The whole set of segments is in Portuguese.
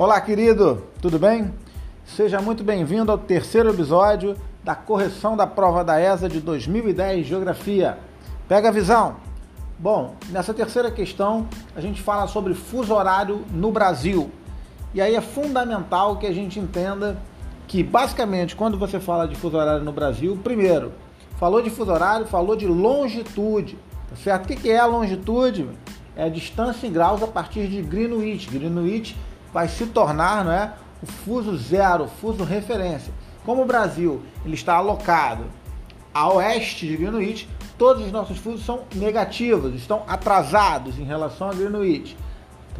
Olá, querido, tudo bem? Seja muito bem-vindo ao terceiro episódio da correção da prova da ESA de 2010 Geografia. Pega a visão! Bom, nessa terceira questão a gente fala sobre fuso horário no Brasil. E aí é fundamental que a gente entenda que basicamente quando você fala de fuso horário no Brasil, primeiro, falou de fuso horário, falou de longitude, tá certo? O que é a longitude? É a distância em graus a partir de Greenwich. Greenwich vai se tornar, não é, o fuso zero, fuso referência. Como o Brasil ele está alocado a oeste de Greenwich, todos os nossos fusos são negativos, estão atrasados em relação a Greenwich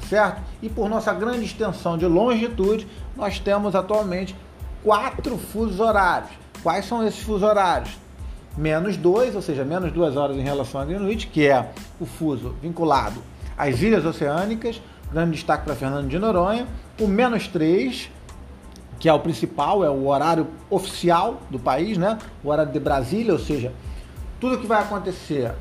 tá certo? E por nossa grande extensão de longitude, nós temos atualmente quatro fusos horários. Quais são esses fusos horários? Menos dois, ou seja, menos duas horas em relação a Greenwich, que é o fuso vinculado às ilhas oceânicas, grande destaque para Fernando de Noronha. O menos três, que é o principal, é o horário oficial do país, né? O horário de Brasília, ou seja, tudo que vai acontecer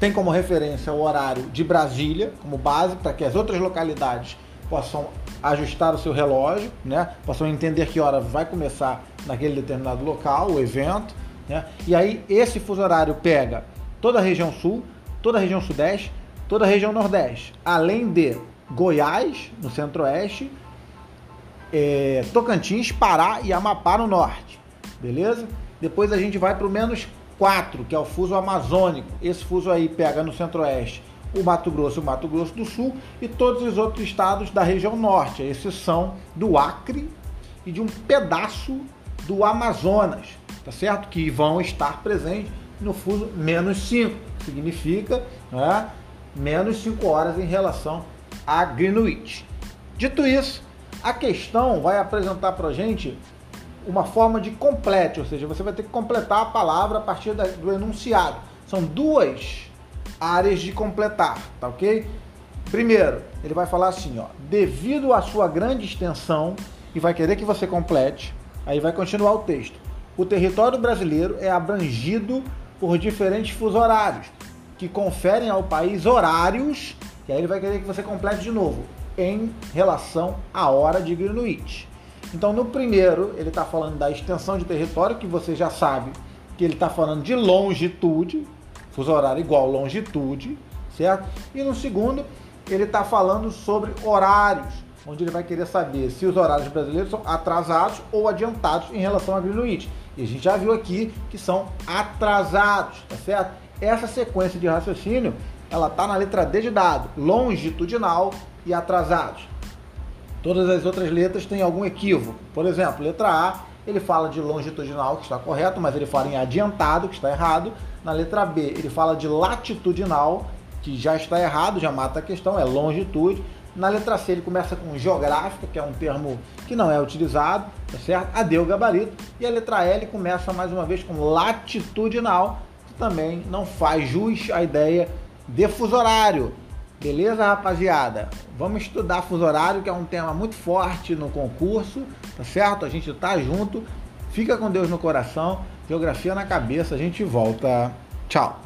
tem como referência o horário de Brasília como base para que as outras localidades possam ajustar o seu relógio, né? Possam entender que hora vai começar naquele determinado local, o evento, né? E aí esse fuso horário pega toda a região sul, toda a região sudeste, toda a região nordeste, além de Goiás no centro-oeste, é, Tocantins, Pará e Amapá no norte, beleza? Depois a gente vai para o menos 4, que é o fuso amazônico. Esse fuso aí pega no centro-oeste o Mato Grosso o Mato Grosso do Sul e todos os outros estados da região norte, a exceção do Acre e de um pedaço do Amazonas, tá certo? Que vão estar presentes no fuso menos 5, significa né, menos 5 horas em relação a Greenwich. Dito isso, a questão vai apresentar para a gente uma forma de complete, ou seja, você vai ter que completar a palavra a partir do enunciado. São duas áreas de completar, tá ok? Primeiro, ele vai falar assim, ó, devido à sua grande extensão, e vai querer que você complete, aí vai continuar o texto. O território brasileiro é abrangido por diferentes fusos horários, que conferem ao país horários, e aí ele vai querer que você complete de novo, em relação à hora de Greenwich. Então, no primeiro, ele está falando da extensão de território, que você já sabe que ele está falando de longitude, fuso horário igual longitude, certo? E no segundo, ele está falando sobre horários, onde ele vai querer saber se os horários brasileiros são atrasados ou adiantados em relação a Greenwich. E a gente já viu aqui que são atrasados, tá certo? Essa sequência de raciocínio, ela está na letra D de dado, longitudinal e atrasados. Todas as outras letras têm algum equívoco. Por exemplo, letra A, ele fala de longitudinal, que está correto, mas ele fala em adiantado, que está errado. Na letra B, ele fala de latitudinal, que já está errado, já mata a questão, é longitude. Na letra C, ele começa com geográfica, que é um termo que não é utilizado, tá certo? O gabarito. E a letra L começa mais uma vez com latitudinal, que também não faz jus à ideia de fuso horário Beleza, rapaziada? Vamos estudar fuso horário, que é um tema muito forte no concurso, tá certo? A gente tá junto. Fica com Deus no coração, geografia na cabeça. A gente volta. Tchau.